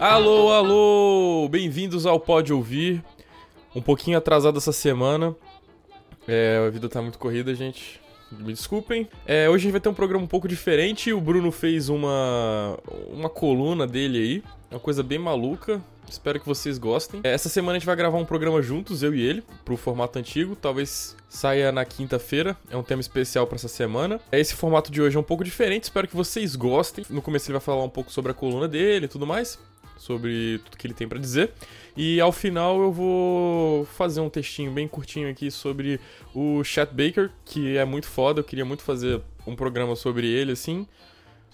Alô, alô! Bem-vindos ao Pode Ouvir. Um pouquinho atrasado essa semana. É, a vida tá muito corrida, gente. Me desculpem. É, hoje a gente vai ter um programa um pouco diferente. O Bruno fez uma, uma coluna dele aí. Uma coisa bem maluca. Espero que vocês gostem. É, essa semana a gente vai gravar um programa juntos, eu e ele, pro formato antigo. Talvez saia na quinta-feira. É um tema especial para essa semana. É, esse formato de hoje é um pouco diferente. Espero que vocês gostem. No começo ele vai falar um pouco sobre a coluna dele e tudo mais sobre tudo que ele tem para dizer. E ao final eu vou fazer um textinho bem curtinho aqui sobre o Chet Baker, que é muito foda, eu queria muito fazer um programa sobre ele assim.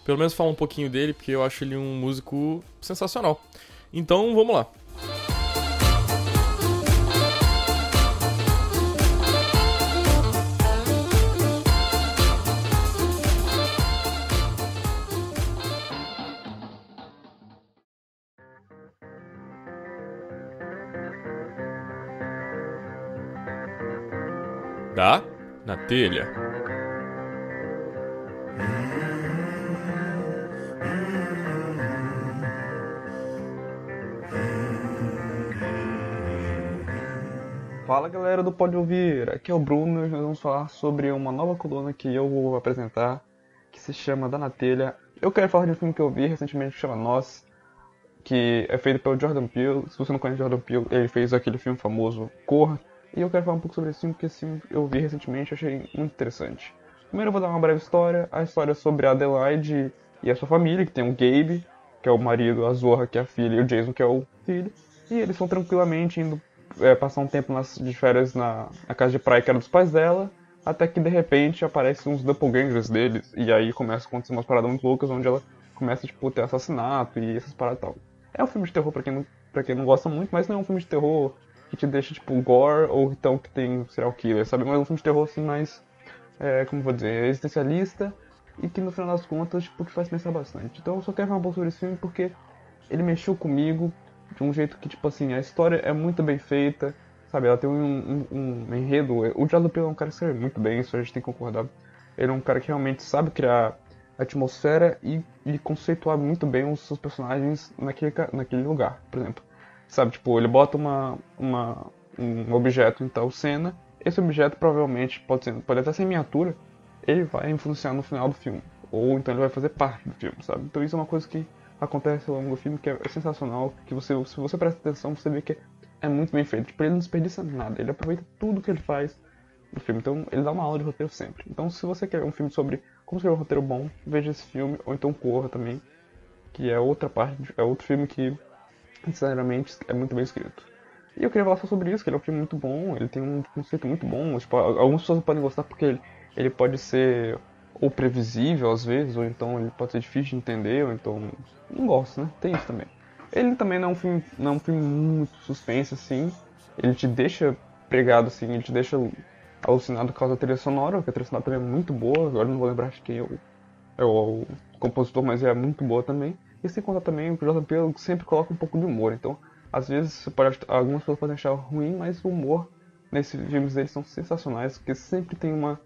Pelo menos falar um pouquinho dele, porque eu acho ele um músico sensacional. Então, vamos lá. Dá na telha. Fala galera do Pode Ouvir, aqui é o Bruno e nós vamos falar sobre uma nova coluna que eu vou apresentar que se chama Da na Telha. Eu quero falar de um filme que eu vi recentemente que chama Nós, que é feito pelo Jordan Peele. Se você não conhece Jordan Peele, ele fez aquele filme famoso Corra, e eu quero falar um pouco sobre esse filme, porque esse filme eu vi recentemente e achei muito interessante. Primeiro eu vou dar uma breve história. A história é sobre a Adelaide e a sua família, que tem o Gabe, que é o marido, a Zorra, que é a filha, e o Jason, que é o filho. E eles estão tranquilamente indo é, passar um tempo nas, de férias na, na, casa de praia que era dos pais dela, até que de repente aparecem uns doppelgangers deles, e aí começa a acontecer umas paradas muito loucas, onde ela começa tipo, ter assassinato e essas paradas e tal. É um filme de terror pra quem, pra quem não gosta muito, mas não é um filme de terror que te deixa, tipo, gore, ou então que tem serial killer, sabe? Mas um filme de terror, assim, mais, é, como vou dizer, existencialista, e que no final das contas, tipo, te faz pensar bastante. Então eu só quero falar um pouco sobre esse filme porque ele mexeu comigo de um jeito que, tipo assim, a história é muito bem feita, sabe? Ela tem um, um, um enredo. O Jordan Peele é um cara que escreve muito bem, isso a gente tem que concordar. Ele é um cara que realmente sabe criar atmosfera e, e conceituar muito bem os seus personagens naquele, naquele lugar, por exemplo. Sabe, tipo, ele bota uma, uma, um objeto em tal cena, esse objeto provavelmente pode, ser, pode até ser miniatura, ele vai influenciar no final do filme. Ou então ele vai fazer parte do filme, sabe? Então isso é uma coisa que acontece ao longo do filme que é sensacional, que você, se você presta atenção, você vê que é muito bem feito. Tipo, ele não desperdiça nada, ele aproveita tudo que ele faz no filme. Então ele dá uma aula de roteiro sempre. Então se você quer um filme sobre como escrever um roteiro bom, veja esse filme, ou então Corra também, que é outra parte, é outro filme que sinceramente, é muito bem escrito. E eu queria falar só sobre isso, que ele é um filme muito bom, ele tem um conceito muito bom. Tipo, algumas pessoas podem gostar porque ele, ele pode ser ou previsível às vezes, ou então ele pode ser difícil de entender, ou então. Não gosto, né? Tem isso também. Ele também não é um filme, não é um filme muito suspense, assim. Ele te deixa pregado, assim, ele te deixa alucinado por causa da trilha sonora, porque a trilha sonora também é muito boa. Agora não vou lembrar de quem é o, é o compositor, mas é muito boa também. E sem contar também o Jordan Peele sempre coloca um pouco de humor. Então, às vezes, pode, algumas pessoas podem achar ruim, mas o humor nesses filmes dele são sensacionais, porque sempre tem uma.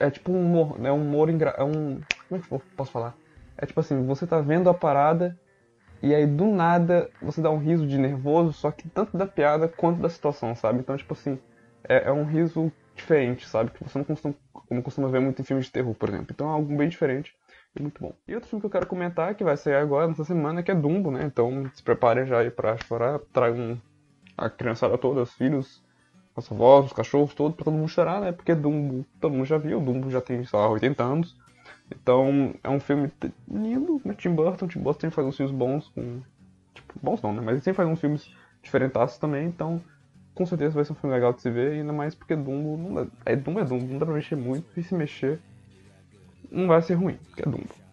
É tipo um humor, né? Um humor engra... É um. Como é que eu posso falar? É tipo assim, você tá vendo a parada e aí do nada você dá um riso de nervoso, só que tanto da piada quanto da situação, sabe? Então, tipo assim, é, é um riso diferente, sabe? Que você não costuma, não costuma ver muito em filmes de terror, por exemplo. Então é algo bem diferente muito bom. E outro filme que eu quero comentar, que vai sair agora, nessa semana, que é Dumbo, né? Então se preparem já aí pra chorar, tragam a criançada toda, os filhos, as avós, os cachorros, todos, pra todo mundo chorar, né? Porque Dumbo, todo mundo já viu, Dumbo já tem, sei lá, 80 anos. Então é um filme lindo, né? Tim Burton, Tim Burton sempre faz uns filmes bons, com... Tipo, bons não, né? Mas ele sempre faz uns filmes diferentaços também, então com certeza vai ser um filme legal de se ver, ainda mais porque Dumbo, não dá, é Dumbo é Dumbo, não dá pra mexer muito, e se mexer não vai ser ruim, porque é Dumbo.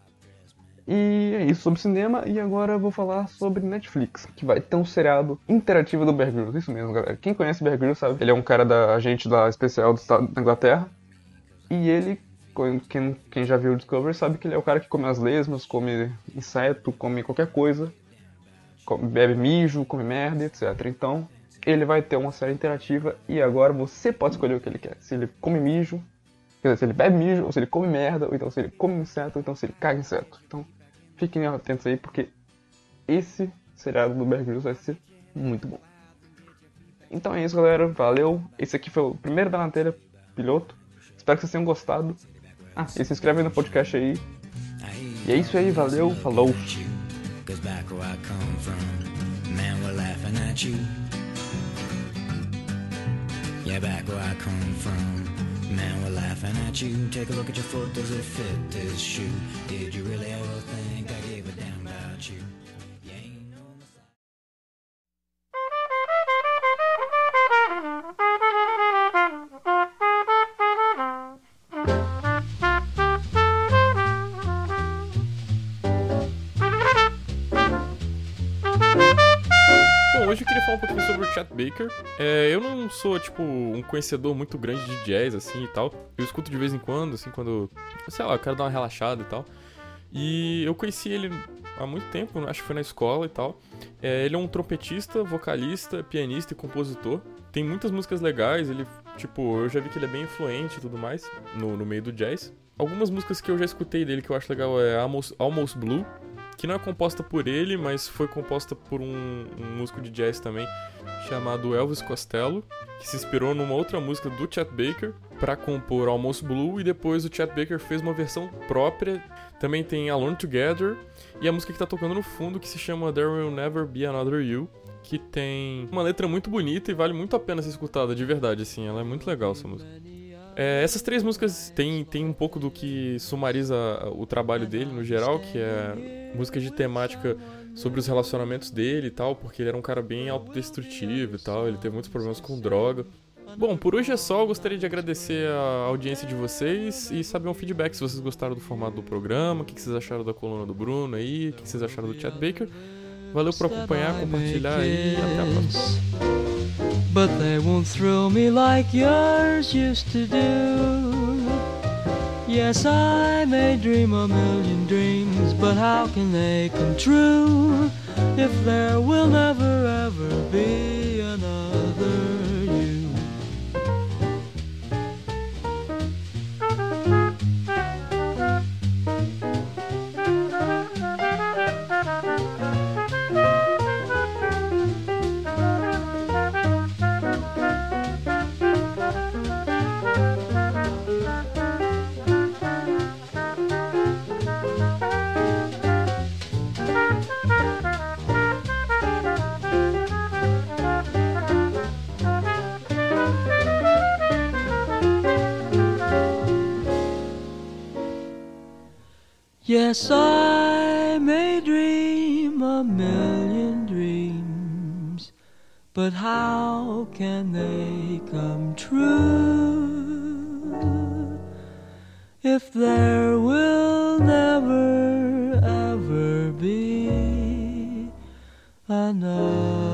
E é isso sobre cinema, e agora eu vou falar sobre Netflix, que vai ter um seriado interativo do Bear Grylls, isso mesmo, galera. Quem conhece Bear Grylls sabe, ele é um cara da agente da especial do estado da Inglaterra, e ele, quem, quem já viu o Discovery sabe que ele é o cara que come as lesmas, come inseto, come qualquer coisa, come, bebe mijo, come merda, etc. Então, ele vai ter uma série interativa, e agora você pode escolher o que ele quer. Se ele come mijo, Quer dizer, se ele bebe mijo, ou se ele come merda, ou então se ele come inseto, ou então se ele caga inseto. Então, fiquem atentos aí, porque esse seriado do Bear vai ser muito bom. Então é isso, galera. Valeu. Esse aqui foi o primeiro da lanterna piloto. Espero que vocês tenham gostado. Ah, e se inscreve no podcast aí. E é isso aí, valeu, falou. Yeah, back where I come from, man, we're laughing at you. Take a look at your foot, does it fit this shoe? Did you really ever think I gave a damn about you? Chet Baker. É, eu não sou, tipo, um conhecedor muito grande de jazz, assim, e tal. Eu escuto de vez em quando, assim, quando, sei lá, eu quero dar uma relaxada e tal. E eu conheci ele há muito tempo, acho que foi na escola e tal. É, ele é um trompetista, vocalista, pianista e compositor. Tem muitas músicas legais, ele, tipo, eu já vi que ele é bem influente e tudo mais no, no meio do jazz. Algumas músicas que eu já escutei dele que eu acho legal é Almost, Almost Blue, que não é composta por ele, mas foi composta por um, um, músico de jazz também chamado Elvis Costello, que se inspirou numa outra música do Chet Baker para compor Almost Blue e depois o Chet Baker fez uma versão própria. Também tem Alone Together e a música que tá tocando no fundo que se chama There Will Never Be Another You, que tem uma letra muito bonita e vale muito a pena ser escutada de verdade assim, ela é muito legal essa música. É, essas três músicas têm, têm um pouco do que sumariza o trabalho dele no geral, que é músicas de temática sobre os relacionamentos dele e tal, porque ele era um cara bem autodestrutivo e tal, ele teve muitos problemas com droga. Bom, por hoje é só, eu gostaria de agradecer a audiência de vocês e saber um feedback se vocês gostaram do formato do programa, o que vocês acharam da coluna do Bruno aí, o que vocês acharam do Chad Baker. Valeu por acompanhar, compartilhar e até a próxima. But they won't thrill me like yours used to do. Yes, I may dream a million dreams, but how can they come true if there will never ever be another? Yes, I may dream a million dreams, but how can they come true if there will never ever be another?